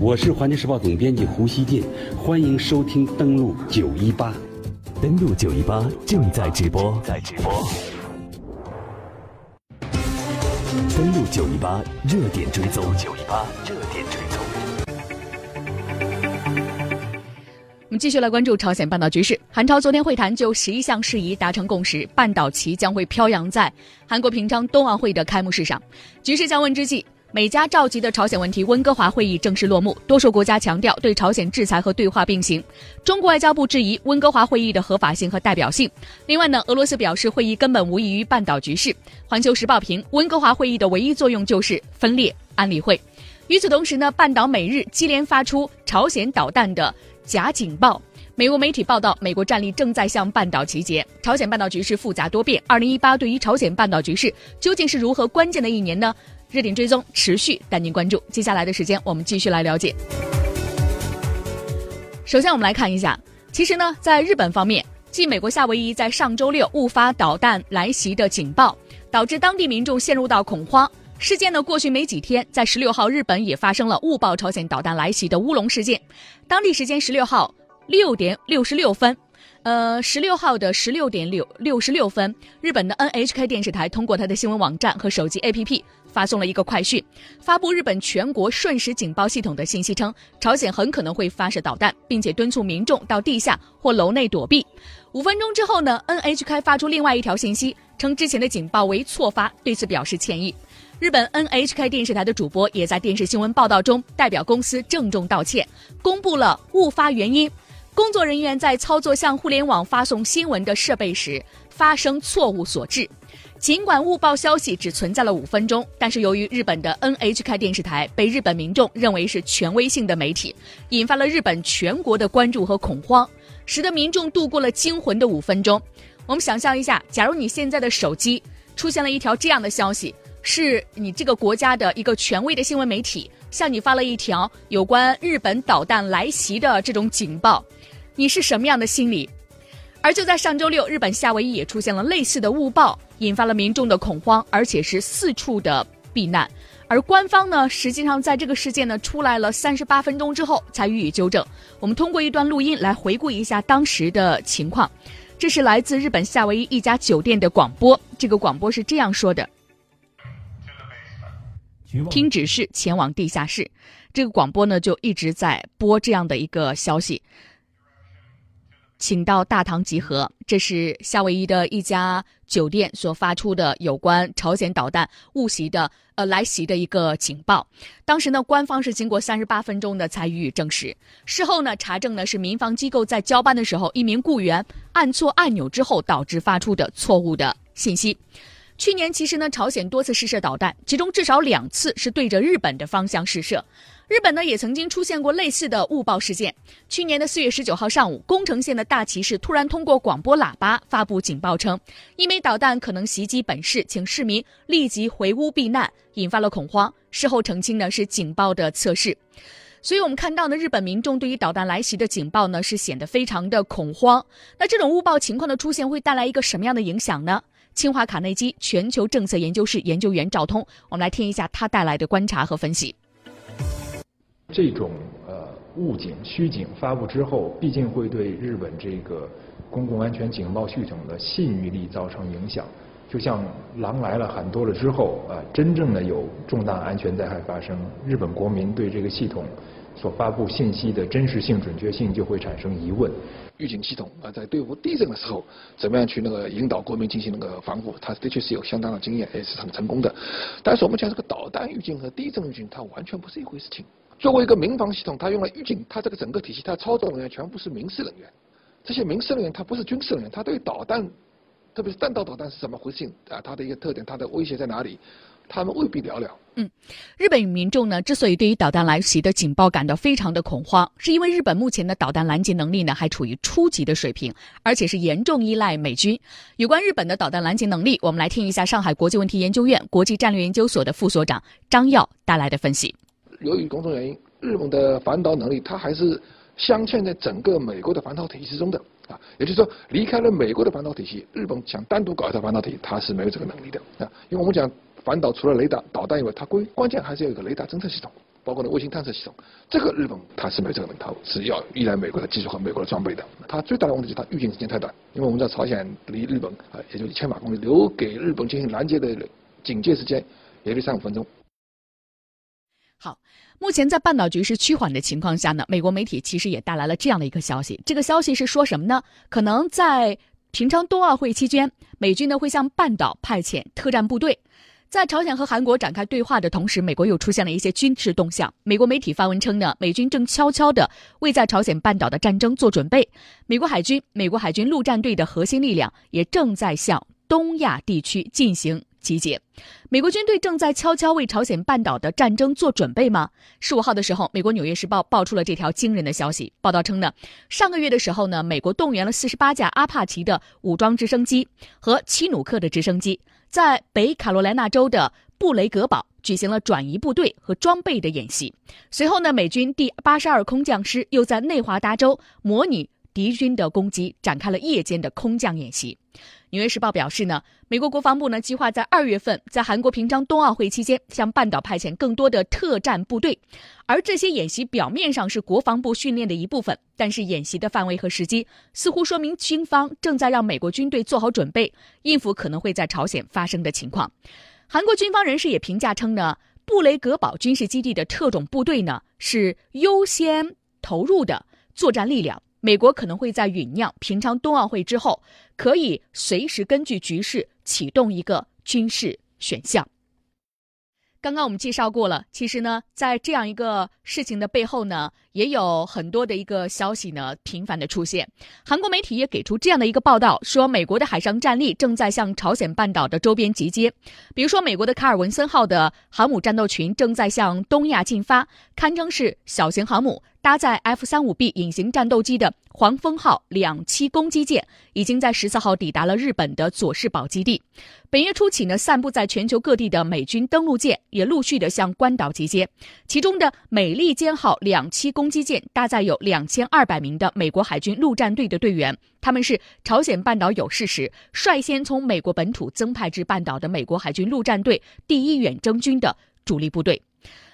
我是环球时报总编辑胡锡进，欢迎收听登录九一八，登录九一八正在直播，在直播。登录九一八热点追踪，九一八热点追踪。我们继续来关注朝鲜半岛局势。韩朝昨天会谈就十一项事宜达成共识，半岛旗将会飘扬在韩国平昌冬奥会的开幕式上。局势降温之际，美加召集的朝鲜问题温哥华会议正式落幕。多数国家强调对朝鲜制裁和对话并行。中国外交部质疑温哥华会议的合法性和代表性。另外呢，俄罗斯表示会议根本无异于半岛局势。环球时报评温哥华会议的唯一作用就是分裂安理会。与此同时呢，半岛美日接连发出朝鲜导弹的。假警报！美国媒体报道，美国战力正在向半岛集结。朝鲜半岛局势复杂多变，二零一八对于朝鲜半岛局势究竟是如何关键的一年呢？热点追踪持续带您关注。接下来的时间，我们继续来了解。首先，我们来看一下，其实呢，在日本方面，继美国夏威夷在上周六误发导弹来袭的警报，导致当地民众陷入到恐慌。事件呢，过去没几天，在十六号，日本也发生了误报朝鲜导弹来袭的乌龙事件。当地时间十六号六点六十六分，呃，十六号的十六点六六十六分，日本的 NHK 电视台通过它的新闻网站和手机 APP 发送了一个快讯，发布日本全国瞬时警报系统的信息称，朝鲜很可能会发射导弹，并且敦促民众到地下或楼内躲避。五分钟之后呢，NHK 发出另外一条信息，称之前的警报为错发，对此表示歉意。日本 NHK 电视台的主播也在电视新闻报道中代表公司郑重道歉，公布了误发原因：工作人员在操作向互联网发送新闻的设备时发生错误所致。尽管误报消息只存在了五分钟，但是由于日本的 NHK 电视台被日本民众认为是权威性的媒体，引发了日本全国的关注和恐慌，使得民众度过了惊魂的五分钟。我们想象一下，假如你现在的手机出现了一条这样的消息。是你这个国家的一个权威的新闻媒体向你发了一条有关日本导弹来袭的这种警报，你是什么样的心理？而就在上周六，日本夏威夷也出现了类似的误报，引发了民众的恐慌，而且是四处的避难。而官方呢，实际上在这个事件呢出来了三十八分钟之后才予以纠正。我们通过一段录音来回顾一下当时的情况，这是来自日本夏威夷一家酒店的广播，这个广播是这样说的。听指示前往地下室，这个广播呢就一直在播这样的一个消息，请到大堂集合。这是夏威夷的一家酒店所发出的有关朝鲜导弹误袭的呃来袭的一个警报。当时呢，官方是经过三十八分钟的才予以证实。事后呢，查证呢是民防机构在交班的时候，一名雇员按错按钮之后导致发出的错误的信息。去年其实呢，朝鲜多次试射导弹，其中至少两次是对着日本的方向试射。日本呢也曾经出现过类似的误报事件。去年的四月十九号上午，宫城县的大崎市突然通过广播喇叭发布警报称，一枚导弹可能袭击本市，请市民立即回屋避难，引发了恐慌。事后澄清呢是警报的测试。所以我们看到呢，日本民众对于导弹来袭的警报呢是显得非常的恐慌。那这种误报情况的出现会带来一个什么样的影响呢？清华卡内基全球政策研究室研究员赵通，我们来听一下他带来的观察和分析。这种呃误警、虚警发布之后，毕竟会对日本这个公共安全警报系统的信誉力造成影响。就像狼来了很多了之后，啊，真正的有重大安全灾害发生，日本国民对这个系统。所发布信息的真实性、准确性就会产生疑问。预警系统啊，在对付地震的时候，怎么样去那个引导国民进行那个防护？它的确是有相当的经验，也是很成功的。但是我们讲这个导弹预警和地震预警，它完全不是一回事情。作为一个民防系统，它用了预警，它这个整个体系，它操作人员全部是民事人员。这些民事人员，他不是军事人员，他对导弹，特别是弹道导弹是怎么回事啊？它的一个特点，它的威胁在哪里？他们未必了了。嗯，日本民众呢，之所以对于导弹来袭的警报感到非常的恐慌，是因为日本目前的导弹拦截能力呢还处于初级的水平，而且是严重依赖美军。有关日本的导弹拦截能力，我们来听一下上海国际问题研究院国际战略研究所的副所长张耀带来的分析。由于种种原因，日本的反导能力它还是镶嵌在整个美国的反导体系之中的。啊，也就是说，离开了美国的反导体系，日本想单独搞一套反导体，它是没有这个能力的啊。因为我们讲反导除了雷达导弹以外，它关关键还是要有个雷达侦测系统，包括呢卫星探测系统。这个日本它是没有这个能力，它，是要依赖美国的技术和美国的装备的。它最大的问题就是它预警时间太短，因为我们知道朝鲜离日本啊也就一千码公里，留给日本进行拦截的警戒时间也就三五分钟。好，目前在半岛局势趋缓的情况下呢，美国媒体其实也带来了这样的一个消息。这个消息是说什么呢？可能在平昌冬奥会期间，美军呢会向半岛派遣特战部队。在朝鲜和韩国展开对话的同时，美国又出现了一些军事动向。美国媒体发文称呢，美军正悄悄地为在朝鲜半岛的战争做准备。美国海军、美国海军陆战队的核心力量也正在向东亚地区进行。集结，美国军队正在悄悄为朝鲜半岛的战争做准备吗？十五号的时候，美国《纽约时报》爆出了这条惊人的消息。报道称呢，上个月的时候呢，美国动员了四十八架阿帕奇的武装直升机和奇努克的直升机，在北卡罗来纳州的布雷格堡举行了转移部队和装备的演习。随后呢，美军第八十二空降师又在内华达州模拟敌军的攻击，展开了夜间的空降演习。纽约时报表示呢，美国国防部呢计划在二月份在韩国平昌冬奥会期间向半岛派遣更多的特战部队，而这些演习表面上是国防部训练的一部分，但是演习的范围和时机似乎说明军方正在让美国军队做好准备，应付可能会在朝鲜发生的情况。韩国军方人士也评价称呢，布雷格堡军事基地的特种部队呢是优先投入的作战力量。美国可能会在酝酿平昌冬奥会之后，可以随时根据局势启动一个军事选项。刚刚我们介绍过了，其实呢，在这样一个事情的背后呢，也有很多的一个消息呢频繁的出现。韩国媒体也给出这样的一个报道，说美国的海上战力正在向朝鲜半岛的周边集结，比如说美国的卡尔文森号的航母战斗群正在向东亚进发，堪称是小型航母。搭载 F 三五 B 隐形战斗机的黄蜂号两栖攻击舰已经在十四号抵达了日本的佐世保基地。本月初起呢，散布在全球各地的美军登陆舰也陆续的向关岛集结。其中的美利坚号两栖攻击舰搭载有两千二百名的美国海军陆战队的队员，他们是朝鲜半岛有事时率先从美国本土增派至半岛的美国海军陆战队第一远征军的主力部队。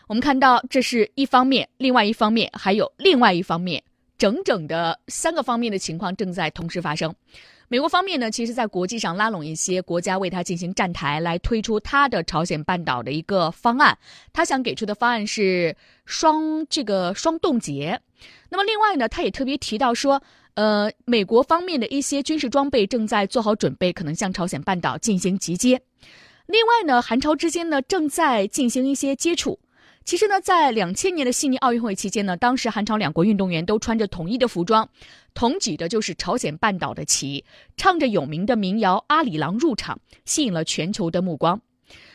我们看到，这是一方面，另外一方面还有另外一方面，整整的三个方面的情况正在同时发生。美国方面呢，其实在国际上拉拢一些国家为他进行站台，来推出他的朝鲜半岛的一个方案。他想给出的方案是双这个双冻结。那么另外呢，他也特别提到说，呃，美国方面的一些军事装备正在做好准备，可能向朝鲜半岛进行集结。另外呢，韩朝之间呢正在进行一些接触。其实呢，在两千年的悉尼奥运会期间呢，当时韩朝两国运动员都穿着统一的服装，同举的就是朝鲜半岛的旗，唱着有名的民谣《阿里郎》入场，吸引了全球的目光。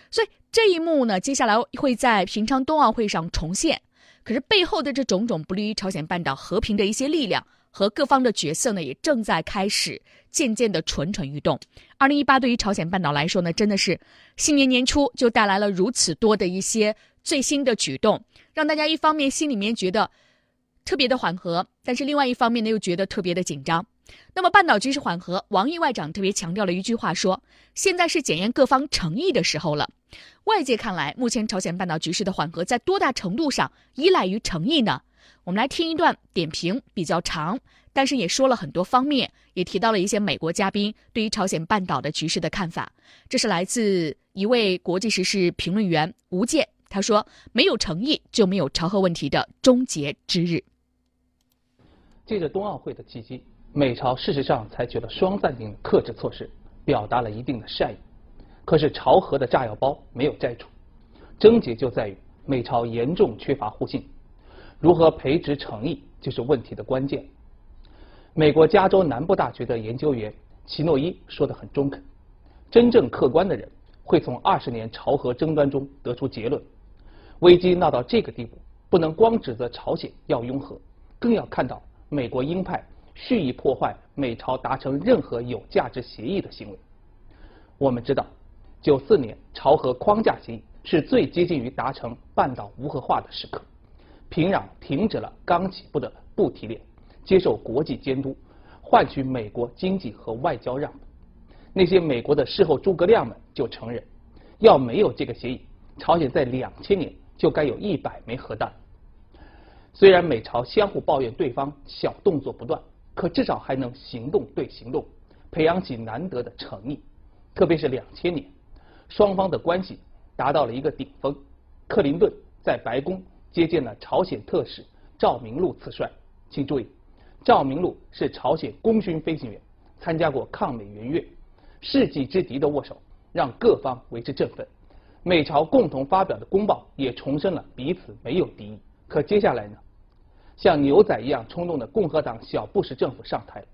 所以这一幕呢，接下来会在平昌冬奥会上重现。可是背后的这种种不利于朝鲜半岛和平的一些力量和各方的角色呢，也正在开始渐渐的蠢蠢欲动。二零一八对于朝鲜半岛来说呢，真的是新年年初就带来了如此多的一些。最新的举动让大家一方面心里面觉得特别的缓和，但是另外一方面呢又觉得特别的紧张。那么半岛局势缓和，王毅外长特别强调了一句话，说现在是检验各方诚意的时候了。外界看来，目前朝鲜半岛局势的缓和在多大程度上依赖于诚意呢？我们来听一段点评，比较长，但是也说了很多方面，也提到了一些美国嘉宾对于朝鲜半岛的局势的看法。这是来自一位国际时事评论员吴健。他说：“没有诚意，就没有朝核问题的终结之日。”借着冬奥会的契机，美朝事实上采取了双暂停的克制措施，表达了一定的善意。可是朝核的炸药包没有摘除，症结就在于美朝严重缺乏互信。如何培植诚意，就是问题的关键。美国加州南部大学的研究员齐诺伊说的很中肯：真正客观的人会从二十年朝核争端中得出结论。危机闹到这个地步，不能光指责朝鲜要拥核，更要看到美国鹰派蓄意破坏美朝达成任何有价值协议的行为。我们知道，九四年朝核框架协议是最接近于达成半岛无核化的时刻，平壤停止了刚起步的不提炼，接受国际监督，换取美国经济和外交让步。那些美国的事后诸葛亮们就承认。要没有这个协议，朝鲜在两千年就该有一百枚核弹。虽然美朝相互抱怨对方小动作不断，可至少还能行动对行动，培养起难得的诚意。特别是两千年，双方的关系达到了一个顶峰。克林顿在白宫接见了朝鲜特使赵明禄次帅。请注意，赵明禄是朝鲜功勋飞行员，参加过抗美援越，世纪之敌的握手让各方为之振奋。美朝共同发表的公报也重申了彼此没有敌意。可接下来呢？像牛仔一样冲动的共和党小布什政府上台了，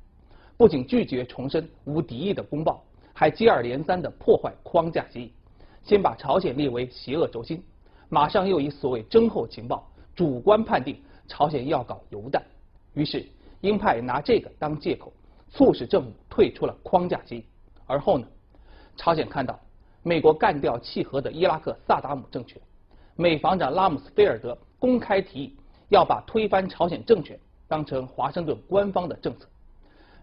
不仅拒绝重申无敌意的公报，还接二连三的破坏框架协议。先把朝鲜列为邪恶轴心，马上又以所谓征后情报主观判定朝鲜要搞油弹，于是鹰派拿这个当借口，促使政府退出了框架协议。而后呢，朝鲜看到美国干掉契合的伊拉克萨达姆政权，美防长拉姆斯菲尔德。公开提议要把推翻朝鲜政权当成华盛顿官方的政策。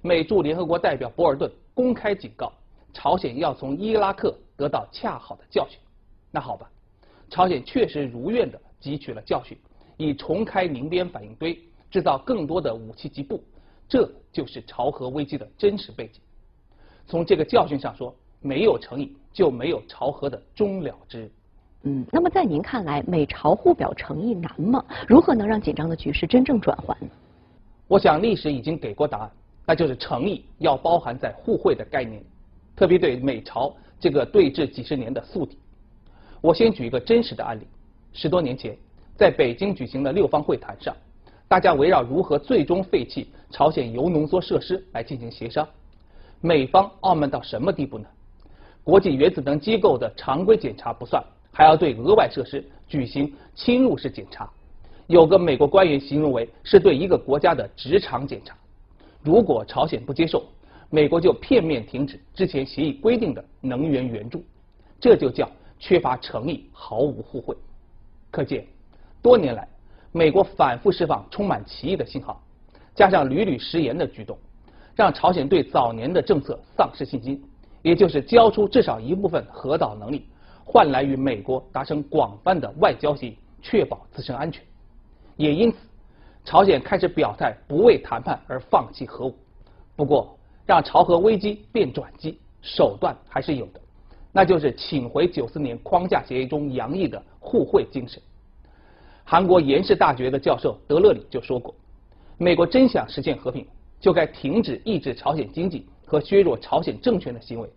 美驻联合国代表博尔顿公开警告，朝鲜要从伊拉克得到恰好的教训。那好吧，朝鲜确实如愿的汲取了教训，以重开宁边反应堆，制造更多的武器级步，这就是朝核危机的真实背景。从这个教训上说，没有诚意就没有朝核的终了之。嗯，那么在您看来，美朝互表诚意难吗？如何能让紧张的局势真正转换呢？我想历史已经给过答案，那就是诚意要包含在互惠的概念，特别对美朝这个对峙几十年的宿敌。我先举一个真实的案例：十多年前，在北京举行的六方会谈上，大家围绕如何最终废弃朝鲜铀浓缩设施来进行协商。美方傲慢到什么地步呢？国际原子能机构的常规检查不算。还要对额外设施举行侵入式检查，有个美国官员形容为是对一个国家的职场检查。如果朝鲜不接受，美国就片面停止之前协议规定的能源援助，这就叫缺乏诚意，毫无互惠。可见，多年来美国反复释放充满歧义的信号，加上屡屡食言的举动，让朝鲜对早年的政策丧失信心，也就是交出至少一部分核导能力。换来与美国达成广泛的外交协议，确保自身安全。也因此，朝鲜开始表态不为谈判而放弃核武。不过，让朝核危机变转机，手段还是有的，那就是请回九四年框架协议中洋溢的互惠精神。韩国延世大学的教授德勒里就说过：“美国真想实现和平，就该停止抑制朝鲜经济和削弱朝鲜政权的行为，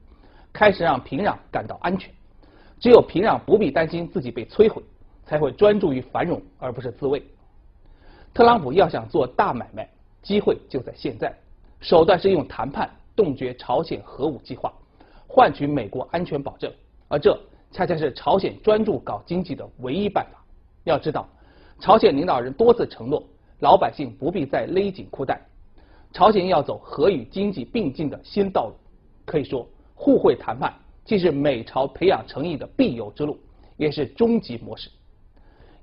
开始让平壤感到安全。”只有平壤不必担心自己被摧毁，才会专注于繁荣而不是自卫。特朗普要想做大买卖，机会就在现在，手段是用谈判冻结朝鲜核武计划，换取美国安全保证，而这恰恰是朝鲜专注搞经济的唯一办法。要知道，朝鲜领导人多次承诺，老百姓不必再勒紧裤带，朝鲜要走核与经济并进的新道路。可以说，互惠谈判。既是美朝培养诚意的必由之路，也是终极模式。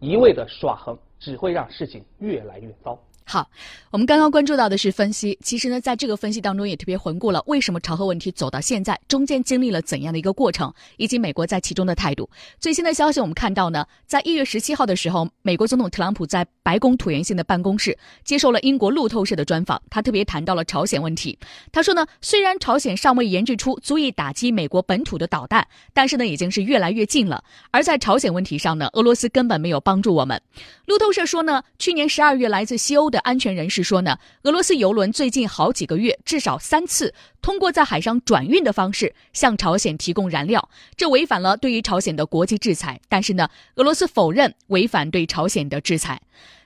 一味的耍横，只会让事情越来越糟。好，我们刚刚关注到的是分析。其实呢，在这个分析当中，也特别回顾了为什么朝核问题走到现在，中间经历了怎样的一个过程，以及美国在其中的态度。最新的消息，我们看到呢，在一月十七号的时候，美国总统特朗普在白宫椭圆形的办公室接受了英国路透社的专访，他特别谈到了朝鲜问题。他说呢，虽然朝鲜尚未研制出足以打击美国本土的导弹，但是呢，已经是越来越近了。而在朝鲜问题上呢，俄罗斯根本没有帮助我们。路透社说呢，去年十二月来自西欧。的安全人士说呢，俄罗斯油轮最近好几个月至少三次通过在海上转运的方式向朝鲜提供燃料，这违反了对于朝鲜的国际制裁。但是呢，俄罗斯否认违反对朝鲜的制裁。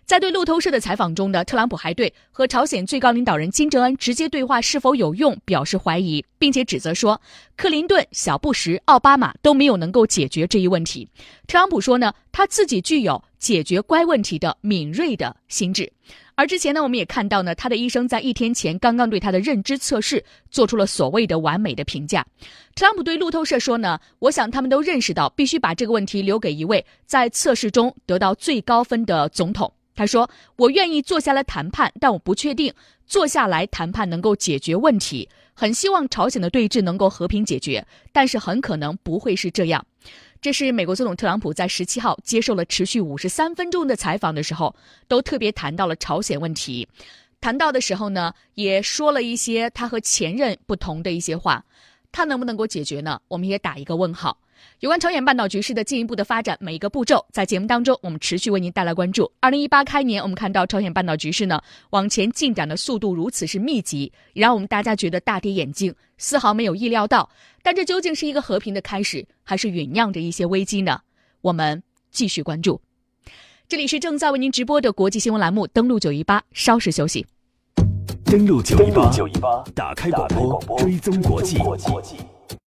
在对路透社的采访中呢，特朗普还对和朝鲜最高领导人金正恩直接对话是否有用表示怀疑，并且指责说，克林顿、小布什、奥巴马都没有能够解决这一问题。特朗普说呢，他自己具有解决该问题的敏锐的心智。而之前呢，我们也看到呢，他的医生在一天前刚刚对他的认知测试做出了所谓的完美的评价。特朗普对路透社说呢，我想他们都认识到，必须把这个问题留给一位在测试中得到最高分的总统。他说：“我愿意坐下来谈判，但我不确定坐下来谈判能够解决问题。很希望朝鲜的对峙能够和平解决，但是很可能不会是这样。”这是美国总统特朗普在十七号接受了持续五十三分钟的采访的时候，都特别谈到了朝鲜问题。谈到的时候呢，也说了一些他和前任不同的一些话。他能不能够解决呢？我们也打一个问号。有关朝鲜半岛局势的进一步的发展，每一个步骤在节目当中，我们持续为您带来关注。二零一八开年，我们看到朝鲜半岛局势呢往前进展的速度如此是密集，也让我们大家觉得大跌眼镜，丝毫没有意料到。但这究竟是一个和平的开始，还是酝酿着一些危机呢？我们继续关注。这里是正在为您直播的国际新闻栏目，登录九一八，稍事休息。登录九一八，打开广播，追踪国际。